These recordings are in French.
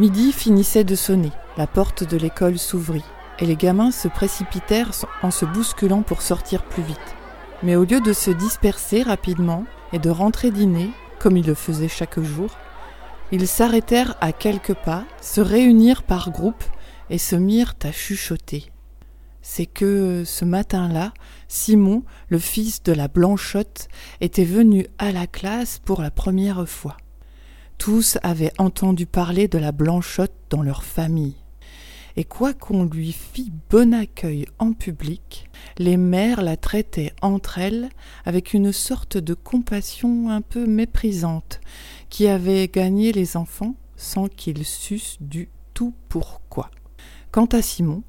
Midi finissait de sonner, la porte de l'école s'ouvrit, et les gamins se précipitèrent en se bousculant pour sortir plus vite. Mais au lieu de se disperser rapidement et de rentrer dîner, comme ils le faisaient chaque jour, ils s'arrêtèrent à quelques pas, se réunirent par groupe et se mirent à chuchoter. C'est que ce matin-là, Simon, le fils de la Blanchotte, était venu à la classe pour la première fois. Tous avaient entendu parler de la Blanchotte dans leur famille. Et quoiqu'on lui fît bon accueil en public, les mères la traitaient entre elles avec une sorte de compassion un peu méprisante, qui avait gagné les enfants sans qu'ils sussent du tout pourquoi. Quant à Simon,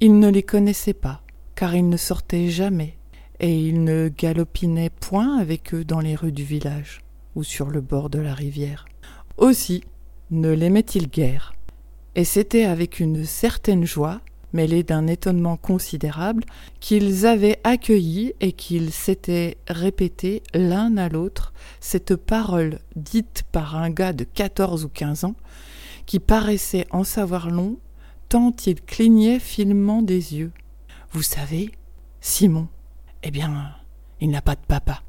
il ne les connaissait pas, car il ne sortait jamais, et il ne galopinait point avec eux dans les rues du village ou sur le bord de la rivière. Aussi ne l'aimait-il guère, et c'était avec une certaine joie, mêlée d'un étonnement considérable, qu'ils avaient accueilli et qu'ils s'étaient répété l'un à l'autre cette parole dite par un gars de quatorze ou quinze ans, qui paraissait en savoir long tant il clignait finement des yeux. Vous savez, Simon, eh bien, il n'a pas de papa.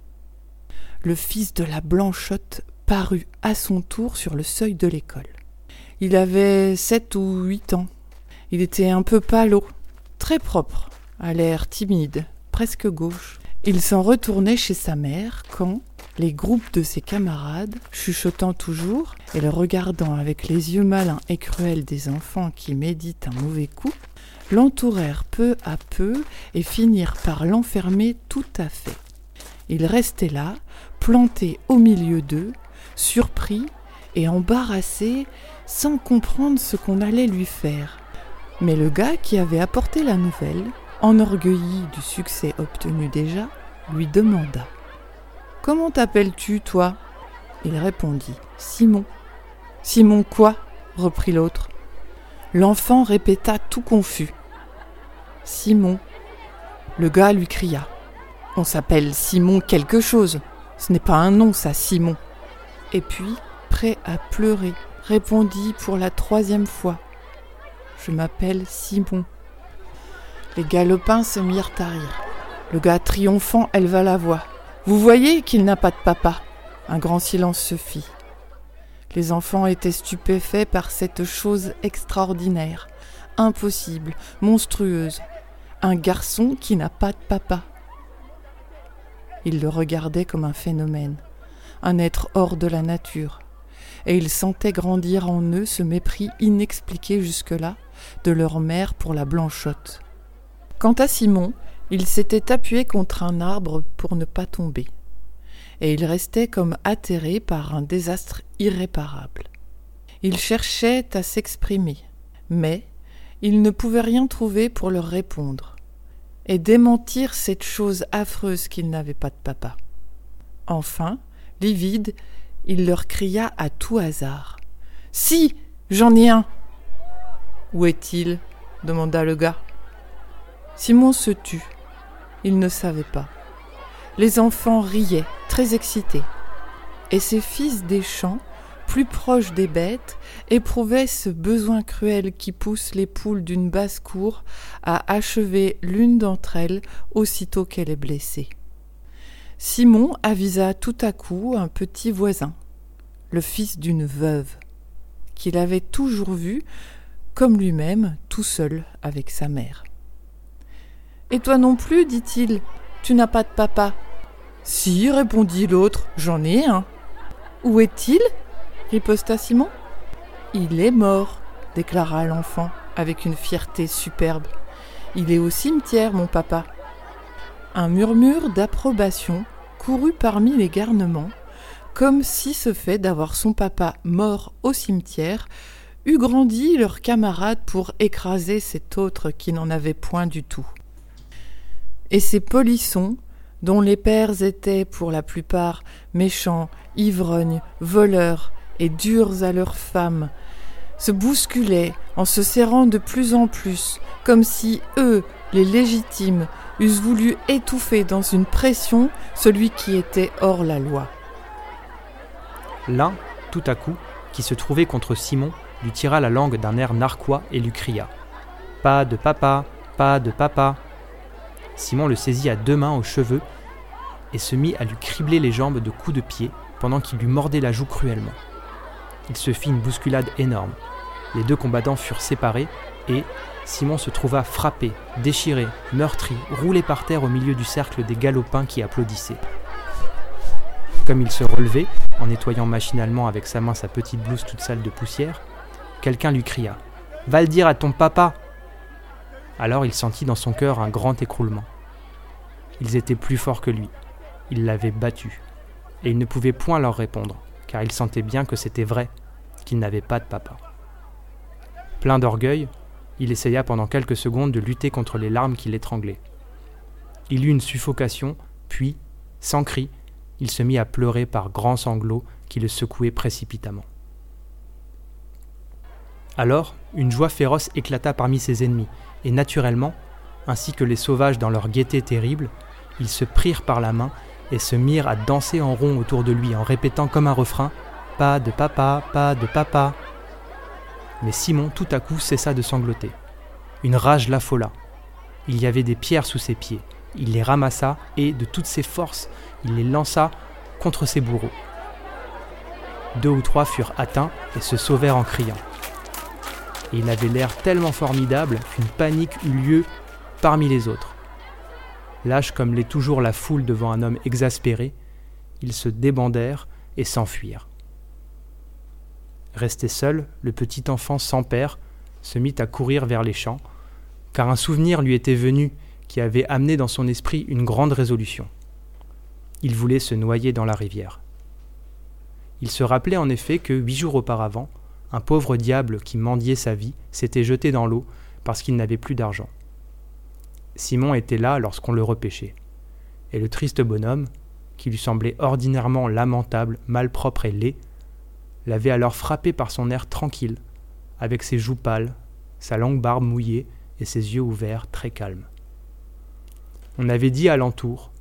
Le fils de la Blanchotte parut à son tour sur le seuil de l'école. Il avait sept ou huit ans. Il était un peu pâle, très propre, à l'air timide, presque gauche. Il s'en retournait chez sa mère quand les groupes de ses camarades, chuchotant toujours et le regardant avec les yeux malins et cruels des enfants qui méditent un mauvais coup, l'entourèrent peu à peu et finirent par l'enfermer tout à fait. Il restait là, planté au milieu d'eux, surpris et embarrassé, sans comprendre ce qu'on allait lui faire. Mais le gars qui avait apporté la nouvelle, enorgueilli du succès obtenu déjà, lui demanda Comment t'appelles-tu, toi? Il répondit Simon. Simon quoi? reprit l'autre. L'enfant répéta tout confus Simon. Le gars lui cria On s'appelle Simon quelque chose. Ce n'est pas un nom, ça, Simon. Et puis, prêt à pleurer, répondit pour la troisième fois. Je m'appelle Simon. Les galopins se mirent à rire. Le gars triomphant éleva la voix. Vous voyez qu'il n'a pas de papa. Un grand silence se fit. Les enfants étaient stupéfaits par cette chose extraordinaire, impossible, monstrueuse. Un garçon qui n'a pas de papa. Ils le regardaient comme un phénomène, un être hors de la nature, et ils sentaient grandir en eux ce mépris inexpliqué jusque-là de leur mère pour la blanchotte. Quant à Simon, il s'était appuyé contre un arbre pour ne pas tomber, et il restait comme atterré par un désastre irréparable. Il cherchait à s'exprimer, mais il ne pouvait rien trouver pour leur répondre, et démentir cette chose affreuse qu'il n'avait pas de papa. Enfin, livide, il leur cria à tout hasard. Si. J'en ai un. Où est-il? demanda le gars. Simon se tut. Il ne savait pas. Les enfants riaient, très excités. Et ces fils des champs, plus proches des bêtes, éprouvaient ce besoin cruel qui pousse les poules d'une basse-cour à achever l'une d'entre elles aussitôt qu'elle est blessée. Simon avisa tout à coup un petit voisin, le fils d'une veuve, qu'il avait toujours vu, comme lui-même, tout seul avec sa mère. Et toi non plus, dit-il, tu n'as pas de papa. Si, répondit l'autre, j'en ai un. Où est-il? riposta Simon. Il est mort, déclara l'enfant avec une fierté superbe. Il est au cimetière, mon papa. Un murmure d'approbation courut parmi les garnements, comme si ce fait d'avoir son papa mort au cimetière eût grandi leurs camarades pour écraser cet autre qui n'en avait point du tout. Et ces polissons, dont les pères étaient pour la plupart méchants, ivrognes, voleurs et durs à leurs femmes, se bousculaient en se serrant de plus en plus, comme si eux, les légitimes, eussent voulu étouffer dans une pression celui qui était hors la loi. L'un, tout à coup, qui se trouvait contre Simon, lui tira la langue d'un air narquois et lui cria Pas de papa, pas de papa. Simon le saisit à deux mains aux cheveux et se mit à lui cribler les jambes de coups de pied pendant qu'il lui mordait la joue cruellement. Il se fit une bousculade énorme. Les deux combattants furent séparés et Simon se trouva frappé, déchiré, meurtri, roulé par terre au milieu du cercle des galopins qui applaudissaient. Comme il se relevait, en nettoyant machinalement avec sa main sa petite blouse toute sale de poussière, quelqu'un lui cria Va le dire à ton papa Alors il sentit dans son cœur un grand écroulement. Ils étaient plus forts que lui. Il l'avait battu. Et il ne pouvait point leur répondre, car il sentait bien que c'était vrai, qu'il n'avait pas de papa. Plein d'orgueil, il essaya pendant quelques secondes de lutter contre les larmes qui l'étranglaient. Il eut une suffocation, puis, sans cri, il se mit à pleurer par grands sanglots qui le secouaient précipitamment. Alors, une joie féroce éclata parmi ses ennemis, et naturellement, ainsi que les sauvages dans leur gaieté terrible, ils se prirent par la main et se mirent à danser en rond autour de lui en répétant comme un refrain Pas de papa, pas de papa. Mais Simon tout à coup cessa de sangloter. Une rage l'affola. Il y avait des pierres sous ses pieds. Il les ramassa et, de toutes ses forces, il les lança contre ses bourreaux. Deux ou trois furent atteints et se sauvèrent en criant. Et il avait l'air tellement formidable qu'une panique eut lieu parmi les autres. Lâche comme l'est toujours la foule devant un homme exaspéré, ils se débandèrent et s'enfuirent. Resté seul, le petit enfant sans père se mit à courir vers les champs, car un souvenir lui était venu qui avait amené dans son esprit une grande résolution. Il voulait se noyer dans la rivière. Il se rappelait en effet que huit jours auparavant, un pauvre diable qui mendiait sa vie s'était jeté dans l'eau parce qu'il n'avait plus d'argent. Simon était là lorsqu'on le repêchait. Et le triste bonhomme, qui lui semblait ordinairement lamentable, malpropre et laid, l'avait alors frappé par son air tranquille, avec ses joues pâles, sa longue barbe mouillée et ses yeux ouverts très calmes. On avait dit alentour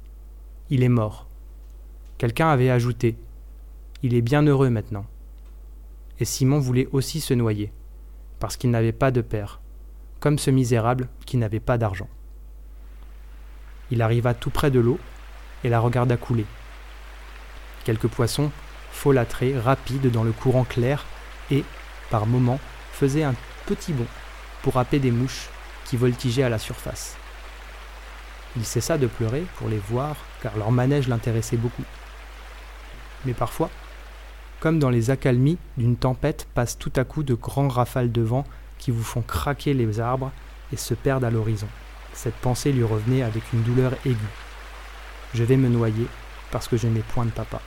Il est mort. Quelqu'un avait ajouté Il est bien heureux maintenant. Et Simon voulait aussi se noyer, parce qu'il n'avait pas de père, comme ce misérable qui n'avait pas d'argent. Il arriva tout près de l'eau et la regarda couler. Quelques poissons folâtraient rapides dans le courant clair et, par moments, faisaient un petit bond pour happer des mouches qui voltigeaient à la surface. Il cessa de pleurer pour les voir car leur manège l'intéressait beaucoup. Mais parfois, comme dans les accalmies d'une tempête, passent tout à coup de grands rafales de vent qui vous font craquer les arbres et se perdent à l'horizon. Cette pensée lui revenait avec une douleur aiguë. Je vais me noyer parce que je n'ai point de papa.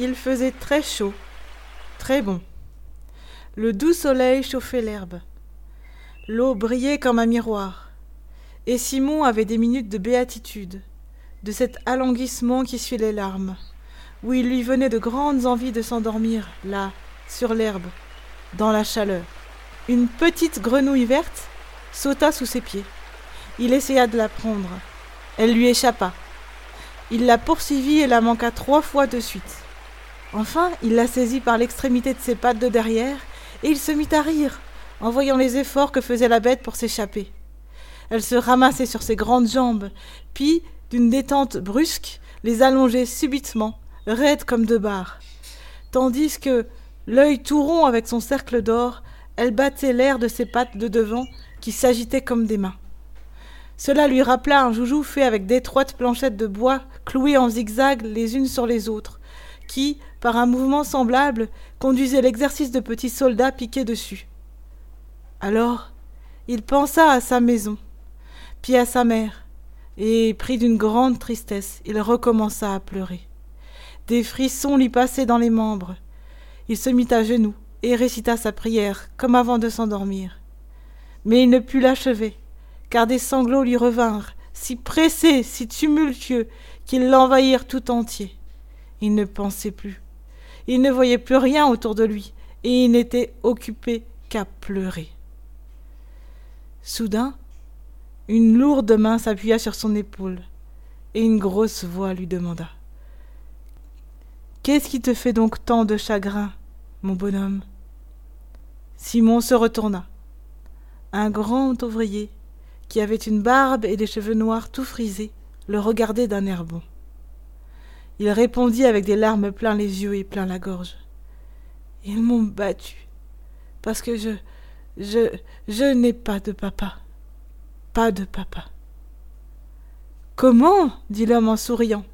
Il faisait très chaud, très bon. Le doux soleil chauffait l'herbe. L'eau brillait comme un miroir. Et Simon avait des minutes de béatitude, de cet alanguissement qui suit les larmes, où il lui venait de grandes envies de s'endormir, là, sur l'herbe, dans la chaleur. Une petite grenouille verte sauta sous ses pieds. Il essaya de la prendre. Elle lui échappa. Il la poursuivit et la manqua trois fois de suite. Enfin, il la saisit par l'extrémité de ses pattes de derrière, et il se mit à rire, en voyant les efforts que faisait la bête pour s'échapper. Elle se ramassait sur ses grandes jambes, puis, d'une détente brusque, les allongeait subitement, raides comme deux barres. Tandis que, l'œil tout rond avec son cercle d'or, elle battait l'air de ses pattes de devant qui s'agitaient comme des mains. Cela lui rappela un joujou fait avec d'étroites planchettes de bois clouées en zigzag les unes sur les autres, qui, par un mouvement semblable, conduisait l'exercice de petits soldats piqués dessus. Alors, il pensa à sa maison, puis à sa mère, et, pris d'une grande tristesse, il recommença à pleurer. Des frissons lui passaient dans les membres. Il se mit à genoux et récita sa prière, comme avant de s'endormir. Mais il ne put l'achever car des sanglots lui revinrent, si pressés, si tumultueux, qu'ils l'envahirent tout entier. Il ne pensait plus. Il ne voyait plus rien autour de lui, et il n'était occupé qu'à pleurer. Soudain, une lourde main s'appuya sur son épaule, et une grosse voix lui demanda Qu'est-ce qui te fait donc tant de chagrin, mon bonhomme? Simon se retourna. Un grand ouvrier, qui avait une barbe et des cheveux noirs tout frisés, le regardait d'un air bon. Il répondit avec des larmes plein les yeux et plein la gorge. Ils m'ont battu, parce que je, je, je n'ai pas de papa. Pas de papa. Comment? dit l'homme en souriant.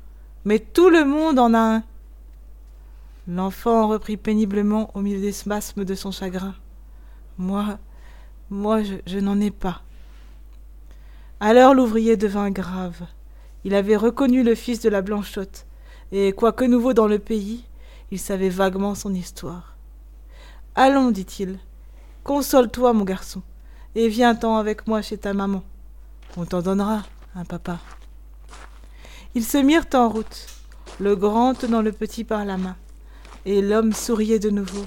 Mais tout le monde en a un. L'enfant reprit péniblement au milieu des spasmes de son chagrin. Moi, moi, je, je n'en ai pas. Alors l'ouvrier devint grave. Il avait reconnu le fils de la Blanchotte, et quoique nouveau dans le pays, il savait vaguement son histoire. Allons, dit-il, console-toi, mon garçon, et viens-t'en avec moi chez ta maman. On t'en donnera, un papa. Ils se mirent en route, le grand tenant le petit par la main, et l'homme souriait de nouveau,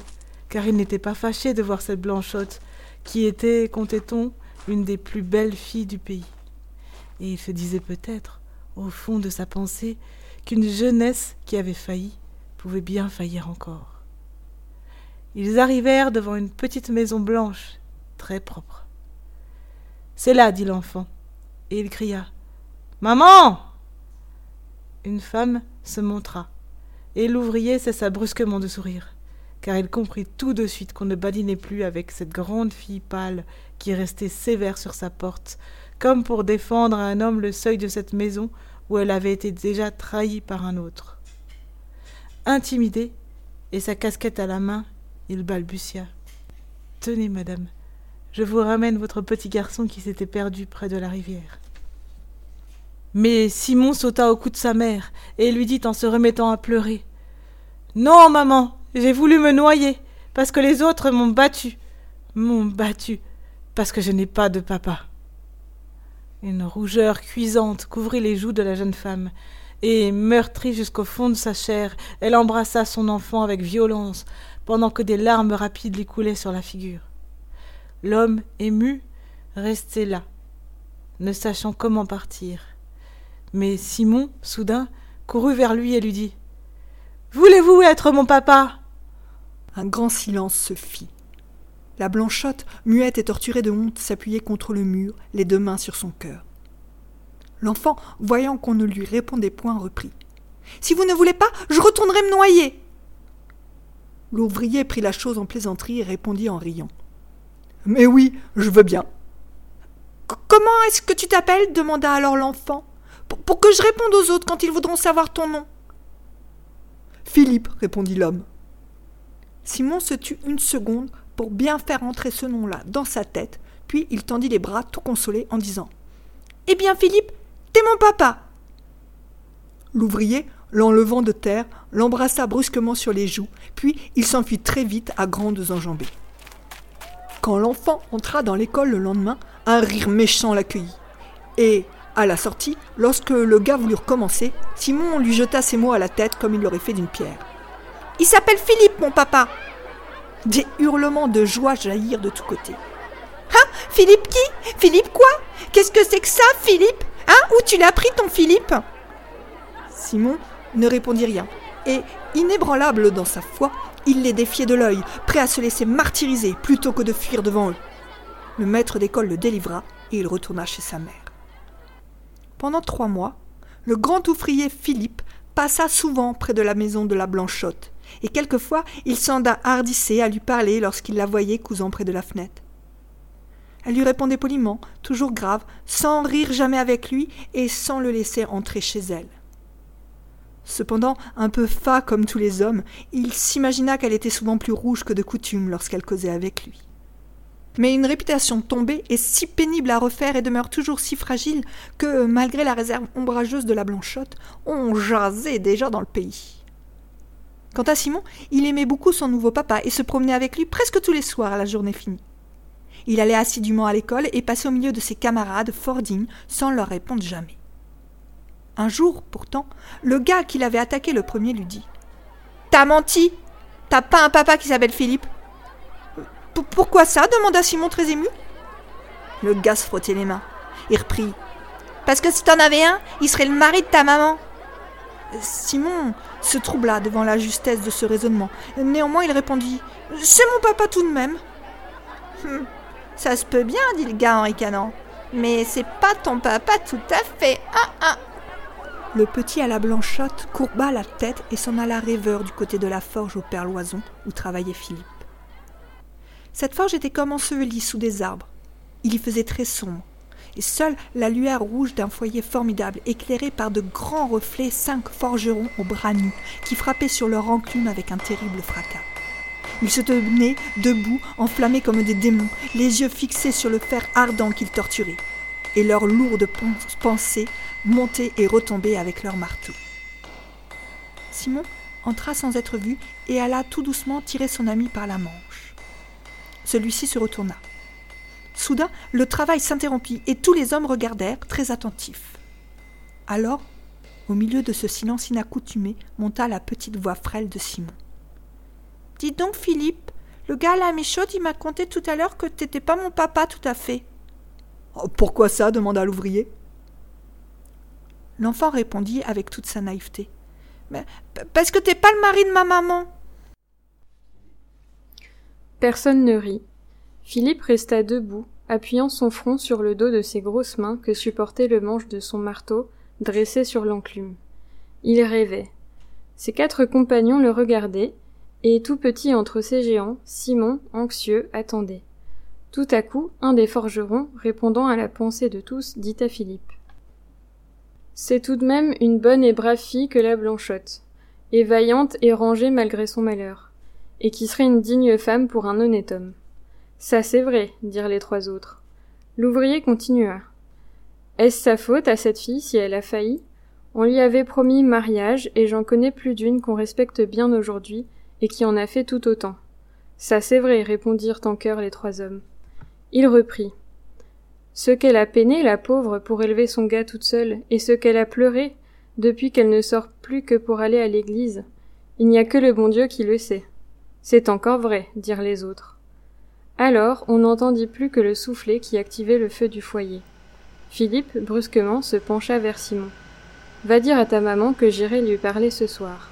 car il n'était pas fâché de voir cette blanchotte, qui était, comptait-on, une des plus belles filles du pays. Et il se disait peut-être, au fond de sa pensée, qu'une jeunesse qui avait failli pouvait bien faillir encore. Ils arrivèrent devant une petite maison blanche, très propre. C'est là, dit l'enfant, et il cria Maman Une femme se montra, et l'ouvrier cessa brusquement de sourire, car il comprit tout de suite qu'on ne badinait plus avec cette grande fille pâle qui restait sévère sur sa porte, comme pour défendre à un homme le seuil de cette maison où elle avait été déjà trahie par un autre. Intimidé, et sa casquette à la main, il balbutia. Tenez, madame, je vous ramène votre petit garçon qui s'était perdu près de la rivière. Mais Simon sauta au cou de sa mère et lui dit en se remettant à pleurer. Non, maman, j'ai voulu me noyer, parce que les autres m'ont battu. M'ont battu, parce que je n'ai pas de papa. Une rougeur cuisante couvrit les joues de la jeune femme, et, meurtrie jusqu'au fond de sa chair, elle embrassa son enfant avec violence, pendant que des larmes rapides lui coulaient sur la figure. L'homme, ému, restait là, ne sachant comment partir. Mais Simon, soudain, courut vers lui et lui dit Voulez-vous être mon papa? Un grand silence se fit. La blanchotte, muette et torturée de honte, s'appuyait contre le mur, les deux mains sur son cœur. L'enfant, voyant qu'on ne lui répondait point, reprit. Si vous ne voulez pas, je retournerai me noyer. L'ouvrier prit la chose en plaisanterie et répondit en riant. Mais oui, je veux bien. Comment est-ce que tu t'appelles? demanda alors l'enfant. Pour que je réponde aux autres quand ils voudront savoir ton nom. Philippe, répondit l'homme. Simon se tut une seconde pour bien faire entrer ce nom-là dans sa tête, puis il tendit les bras tout consolé en disant Eh bien, Philippe, t'es mon papa L'ouvrier, l'enlevant de terre, l'embrassa brusquement sur les joues, puis il s'enfuit très vite à grandes enjambées. Quand l'enfant entra dans l'école le lendemain, un rire méchant l'accueillit. Et, à la sortie, lorsque le gars voulut recommencer, Simon lui jeta ses mots à la tête comme il l'aurait fait d'une pierre. Il s'appelle Philippe, mon papa Des hurlements de joie jaillirent de tous côtés. Hein Philippe qui? Philippe quoi? Qu'est-ce que c'est que ça, Philippe? Hein Où tu l'as pris, ton Philippe? Simon ne répondit rien, et, inébranlable dans sa foi, il les défiait de l'œil, prêt à se laisser martyriser plutôt que de fuir devant eux. Le maître d'école le délivra et il retourna chez sa mère. Pendant trois mois, le grand ouvrier Philippe passa souvent près de la maison de la Blanchotte, et quelquefois il hardissait à lui parler lorsqu'il la voyait cousant près de la fenêtre. Elle lui répondait poliment, toujours grave, sans rire jamais avec lui et sans le laisser entrer chez elle. Cependant, un peu fat comme tous les hommes, il s'imagina qu'elle était souvent plus rouge que de coutume lorsqu'elle causait avec lui. Mais une réputation tombée est si pénible à refaire et demeure toujours si fragile que, malgré la réserve ombrageuse de la blanchotte, on jasait déjà dans le pays. Quant à Simon, il aimait beaucoup son nouveau papa et se promenait avec lui presque tous les soirs à la journée finie. Il allait assidûment à l'école et passait au milieu de ses camarades fort dignes sans leur répondre jamais. Un jour, pourtant, le gars qui l'avait attaqué le premier lui dit T'as menti T'as pas un papa qui s'appelle Philippe? Pourquoi ça? demanda Simon très ému. Le gars se frottait les mains. Il reprit Parce que si t'en avais un, il serait le mari de ta maman. Simon se troubla devant la justesse de ce raisonnement. Néanmoins, il répondit C'est mon papa tout de même. Hum, ça se peut bien, dit le gars en ricanant. Mais c'est pas ton papa tout à fait. Hein, hein. Le petit à la blanchotte courba la tête et s'en alla rêveur du côté de la forge au père Loison où travaillait Philippe. Cette forge était comme ensevelie sous des arbres. Il y faisait très sombre, seule la lueur rouge d'un foyer formidable, éclairé par de grands reflets, cinq forgerons aux bras nus, qui frappaient sur leur enclume avec un terrible fracas. Ils se tenaient debout, enflammés comme des démons, les yeux fixés sur le fer ardent qu'ils torturaient, et leurs lourdes pensées montaient et retombaient avec leurs marteaux. Simon entra sans être vu et alla tout doucement tirer son ami par la manche. Celui-ci se retourna. Soudain, le travail s'interrompit et tous les hommes regardèrent, très attentifs. Alors, au milieu de ce silence inaccoutumé, monta la petite voix frêle de Simon. Dis donc, Philippe, le gars à la méchaude, il m'a conté tout à l'heure que t'étais pas mon papa tout à fait. Oh, pourquoi ça? demanda l'ouvrier. L'enfant répondit avec toute sa naïveté. Mais, parce que t'es pas le mari de ma maman. Personne ne rit. Philippe resta debout, appuyant son front sur le dos de ses grosses mains que supportait le manche de son marteau, dressé sur l'enclume. Il rêvait. Ses quatre compagnons le regardaient, et tout petit entre ces géants, Simon, anxieux, attendait. Tout à coup, un des forgerons, répondant à la pensée de tous, dit à Philippe. C'est tout de même une bonne et brave fille que la Blanchotte, et vaillante et rangée malgré son malheur, et qui serait une digne femme pour un honnête homme. Ça c'est vrai, dirent les trois autres. L'ouvrier continua. Est-ce sa faute à cette fille si elle a failli? On lui avait promis mariage, et j'en connais plus d'une qu'on respecte bien aujourd'hui, et qui en a fait tout autant. Ça c'est vrai, répondirent en chœur les trois hommes. Il reprit. Ce qu'elle a peiné, la pauvre, pour élever son gars toute seule, et ce qu'elle a pleuré, depuis qu'elle ne sort plus que pour aller à l'église, il n'y a que le bon Dieu qui le sait. C'est encore vrai, dirent les autres. Alors on n'entendit plus que le soufflet qui activait le feu du foyer. Philippe, brusquement, se pencha vers Simon. Va dire à ta maman que j'irai lui parler ce soir.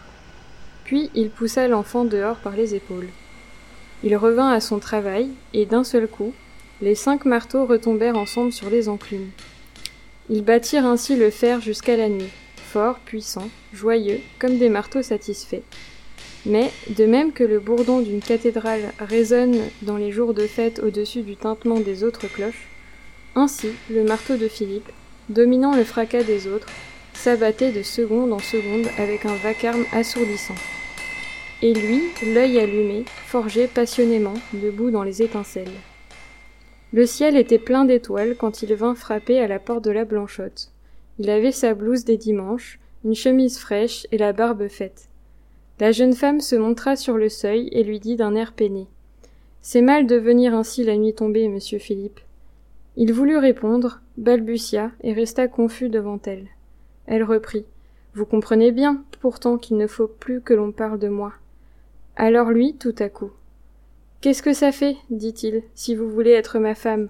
Puis il poussa l'enfant dehors par les épaules. Il revint à son travail, et d'un seul coup, les cinq marteaux retombèrent ensemble sur les enclumes. Ils battirent ainsi le fer jusqu'à la nuit, forts, puissants, joyeux, comme des marteaux satisfaits. Mais, de même que le bourdon d'une cathédrale résonne dans les jours de fête au-dessus du tintement des autres cloches, ainsi le marteau de Philippe, dominant le fracas des autres, s'abattait de seconde en seconde avec un vacarme assourdissant. Et lui, l'œil allumé, forgeait passionnément, debout dans les étincelles. Le ciel était plein d'étoiles quand il vint frapper à la porte de la Blanchotte. Il avait sa blouse des dimanches, une chemise fraîche et la barbe faite. La jeune femme se montra sur le seuil et lui dit d'un air peiné. C'est mal de venir ainsi la nuit tombée, monsieur Philippe. Il voulut répondre, balbutia et resta confus devant elle. Elle reprit. Vous comprenez bien, pourtant, qu'il ne faut plus que l'on parle de moi. Alors lui, tout à coup. Qu'est-ce que ça fait, dit-il, si vous voulez être ma femme?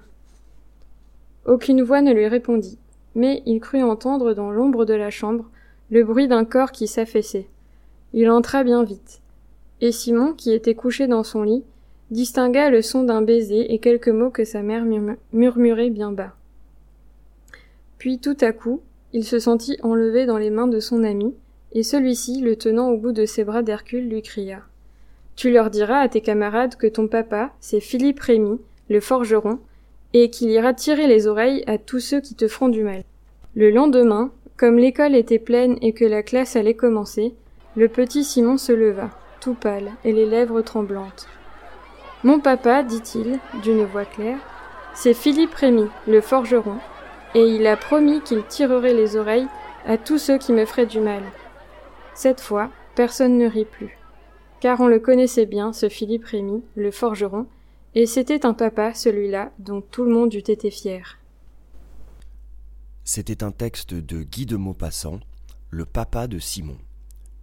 Aucune voix ne lui répondit, mais il crut entendre dans l'ombre de la chambre le bruit d'un corps qui s'affaissait. Il entra bien vite. Et Simon, qui était couché dans son lit, distingua le son d'un baiser et quelques mots que sa mère murmurait bien bas. Puis tout à coup, il se sentit enlevé dans les mains de son ami, et celui-ci, le tenant au bout de ses bras d'Hercule, lui cria. Tu leur diras à tes camarades que ton papa, c'est Philippe Rémy, le forgeron, et qu'il ira tirer les oreilles à tous ceux qui te feront du mal. Le lendemain, comme l'école était pleine et que la classe allait commencer, le petit Simon se leva, tout pâle et les lèvres tremblantes. Mon papa, dit-il, d'une voix claire, c'est Philippe Rémy, le forgeron, et il a promis qu'il tirerait les oreilles à tous ceux qui me feraient du mal. Cette fois, personne ne rit plus. Car on le connaissait bien, ce Philippe Rémy, le forgeron, et c'était un papa, celui-là, dont tout le monde eût été fier. C'était un texte de Guy de Maupassant, Le papa de Simon,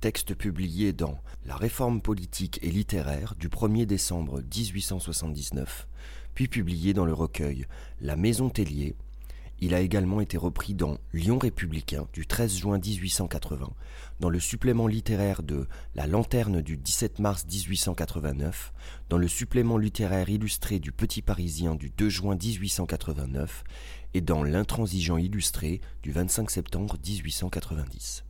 texte publié dans La réforme politique et littéraire du 1er décembre 1879, puis publié dans le recueil La Maison Tellier, Il a également été repris dans Lyon républicain du 13 juin 1880, dans le supplément littéraire de La Lanterne du 17 mars 1889, dans le supplément littéraire illustré du Petit Parisien du 2 juin 1889 et dans L'Intransigeant illustré du 25 septembre 1890.